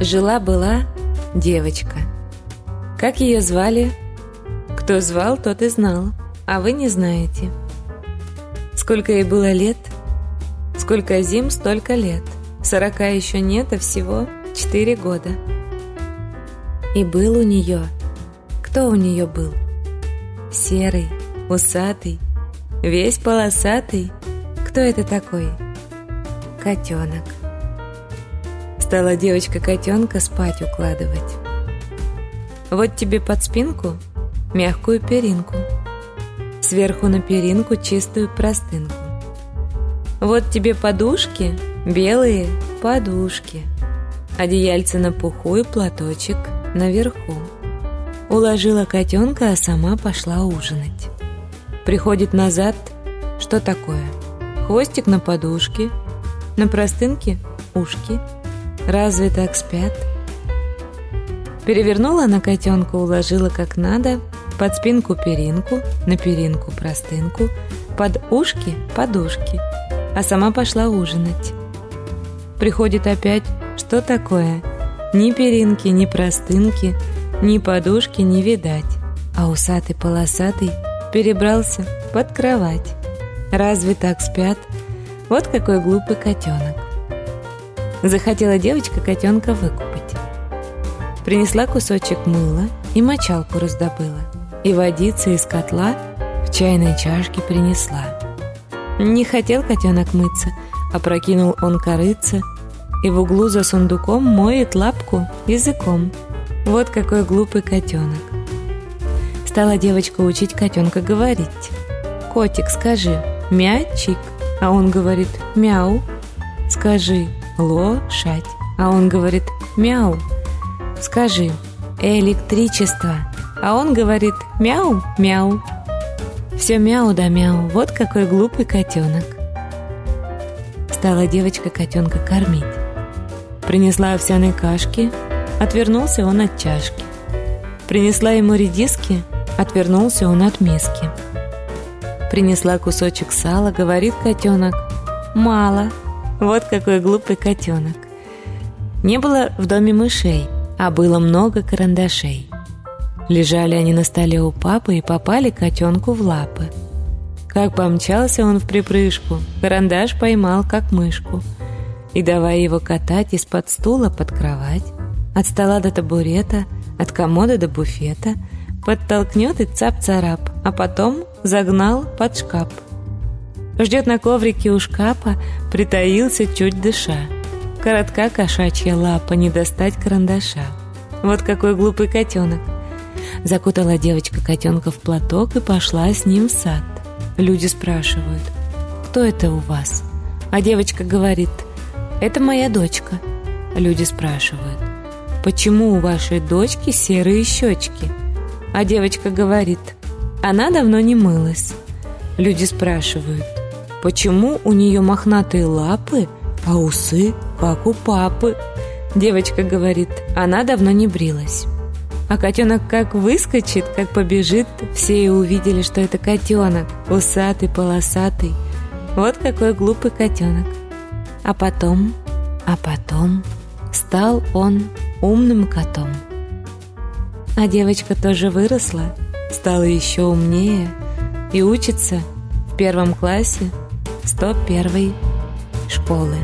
Жила-была девочка. Как ее звали? Кто звал, тот и знал, а вы не знаете. Сколько ей было лет? Сколько зим, столько лет. Сорока еще нет, а всего четыре года. И был у нее. Кто у нее был? Серый, усатый, весь полосатый. Кто это такой? Котенок стала девочка котенка спать укладывать. Вот тебе под спинку мягкую перинку, сверху на перинку чистую простынку. Вот тебе подушки, белые подушки, одеяльце на пуху и платочек наверху. Уложила котенка, а сама пошла ужинать. Приходит назад, что такое? Хвостик на подушке, на простынке ушки – Разве так спят? Перевернула на котенку, уложила как надо, под спинку перинку, на перинку простынку, под ушки подушки, а сама пошла ужинать. Приходит опять, что такое? Ни перинки, ни простынки, ни подушки не видать, а усатый-полосатый перебрался под кровать. Разве так спят? Вот какой глупый котенок. Захотела девочка котенка выкупать. Принесла кусочек мыла и мочалку раздобыла. И водицы из котла в чайной чашке принесла. Не хотел котенок мыться, а прокинул он корыца и в углу за сундуком моет лапку языком. Вот какой глупый котенок. Стала девочка учить котенка говорить. «Котик, скажи, мячик», а он говорит «мяу». «Скажи, лошадь. А он говорит мяу. Скажи, электричество. А он говорит мяу, мяу. Все мяу да мяу, вот какой глупый котенок. Стала девочка котенка кормить. Принесла овсяной кашки, отвернулся он от чашки. Принесла ему редиски, отвернулся он от миски. Принесла кусочек сала, говорит котенок, мало, вот какой глупый котенок. Не было в доме мышей, а было много карандашей. Лежали они на столе у папы и попали котенку в лапы. Как помчался он в припрыжку, карандаш поймал, как мышку. И давай его катать из-под стула под кровать, от стола до табурета, от комода до буфета, подтолкнет и цап-царап, а потом загнал под шкаф. Ждет на коврике у шкафа, притаился, чуть дыша. Коротка кошачья лапа, не достать карандаша. Вот какой глупый котенок. Закутала девочка котенка в платок и пошла с ним в сад. Люди спрашивают, кто это у вас? А девочка говорит, это моя дочка. Люди спрашивают, почему у вашей дочки серые щечки? А девочка говорит, она давно не мылась. Люди спрашивают, Почему у нее мохнатые лапы, а усы, как у папы? Девочка говорит, она давно не брилась. А котенок как выскочит, как побежит, все и увидели, что это котенок, усатый, полосатый. Вот какой глупый котенок. А потом, а потом стал он умным котом. А девочка тоже выросла, стала еще умнее и учится в первом классе 101 школы.